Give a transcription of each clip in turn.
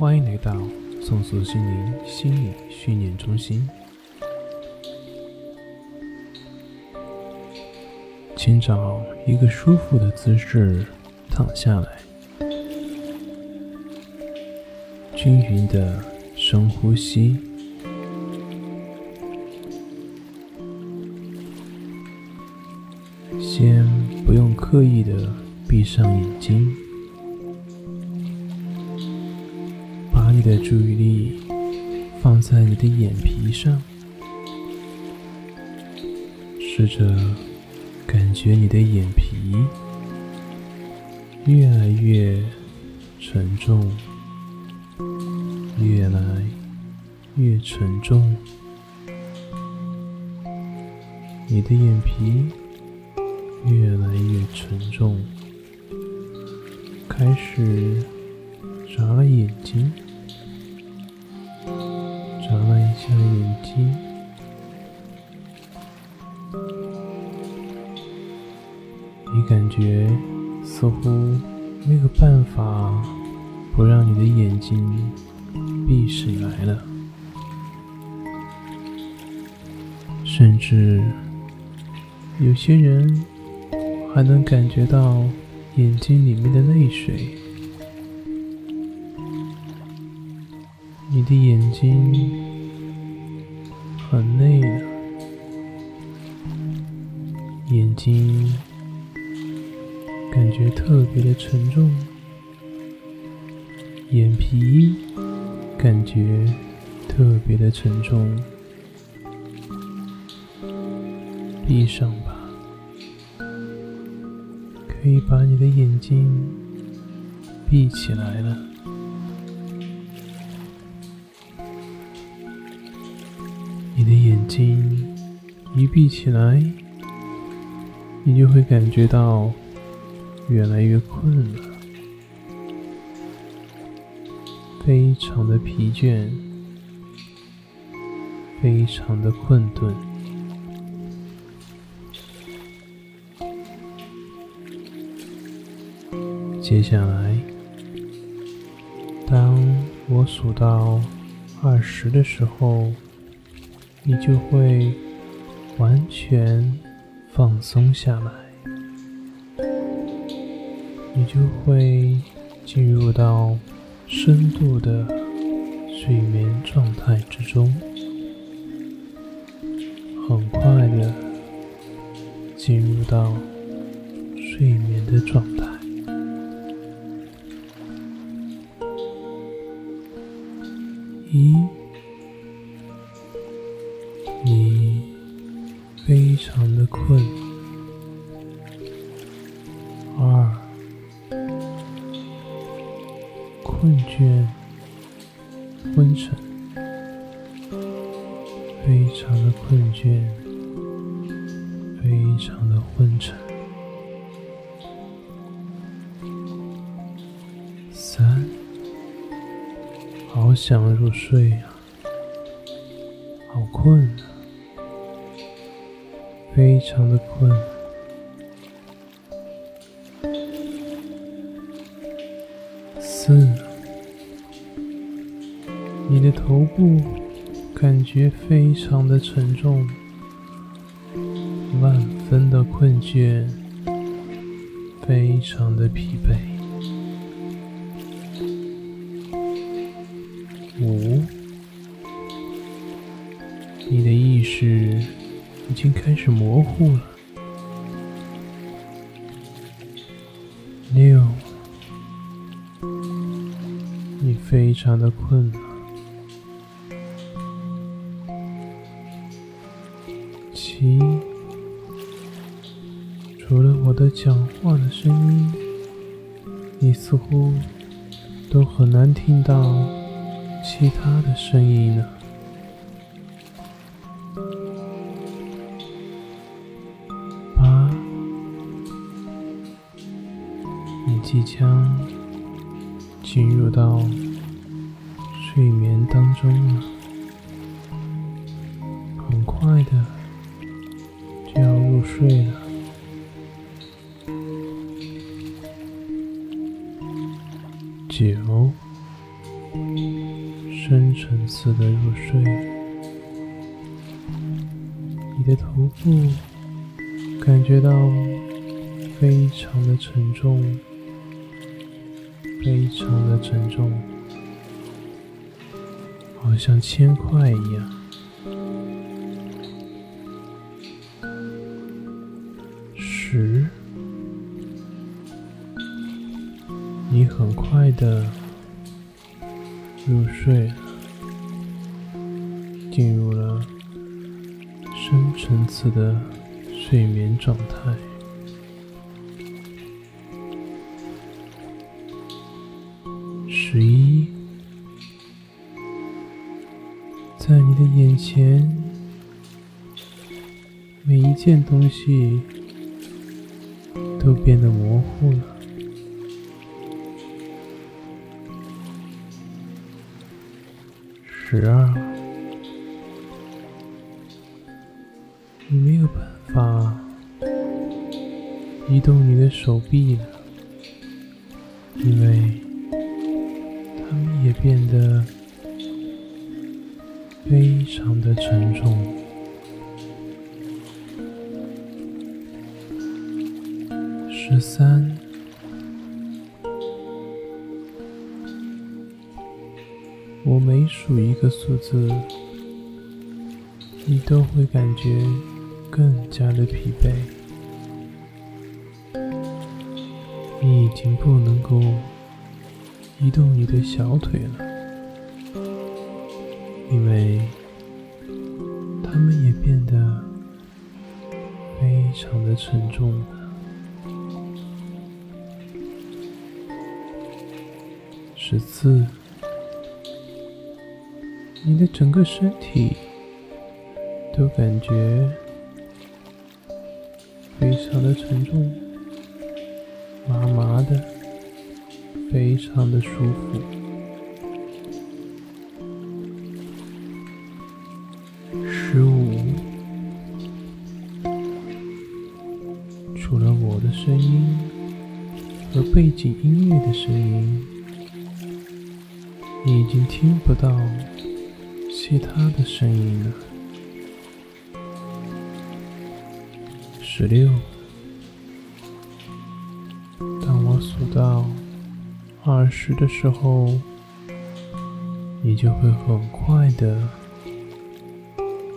欢迎来到松鼠心灵心理训练中心。请找一个舒服的姿势躺下来，均匀的深呼吸。先不用刻意的闭上眼睛。你的注意力放在你的眼皮上，试着感觉你的眼皮越来越沉重，越来越沉重。你的眼皮越来越沉重，开始眨眼睛。下眼睛，你感觉似乎没有办法不让你的眼睛闭起来了，甚至有些人还能感觉到眼睛里面的泪水。你的眼睛睛感觉特别的沉重，眼皮感觉特别的沉重。闭上吧，可以把你的眼睛闭起来了。你的眼睛一闭起来，你就会感觉到越来越困了，非常的疲倦，非常的困顿。接下来，当我数到二十的时候。你就会完全放松下来，你就会进入到深度的睡眠状态之中，困倦，昏沉，非常的困倦，非常的昏沉。三，好想入睡啊，好困啊。非常的困。部感觉非常的沉重，万分的困倦，非常的疲惫。五，你的意识。已经开始模糊了。六，你非常的困了。七，除了我的讲话的声音，你似乎都很难听到其他的声音了。你即将进入到睡眠当中了，很快的睡了。九，深层次的入睡，你的头部感觉到非常的沉重，非常的沉重，好像铅块一样。的。入睡，进入了深层次的睡眠状态。十一，在你的眼前，每一件东西都变得模糊了。十二，你没有办法移动你的手臂了，因为它们也变得非常的沉重。十三。数一个数字，你都会感觉更加的疲惫。你已经不能够移动你的小腿了，因为它们也变得非常的沉重了。十四。你的整个身体都感觉非常的沉重，麻麻的，非常的舒服。十五，除了我的声音和背景音乐的声音，你已经听不到。其他的声音呢？十六。当我数到二十的时候，你就会很快的、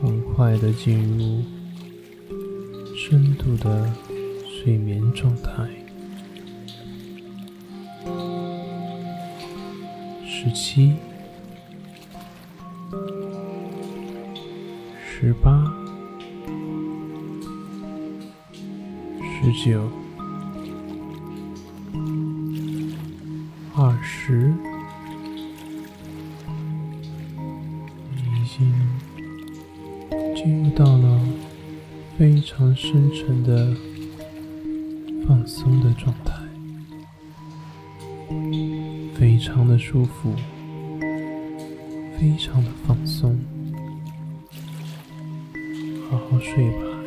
很快的进入深度的睡眠状态。十七。十八、十九、二十，已经进入到了非常深沉的放松的状态，非常的舒服，非常的放松。好睡吧。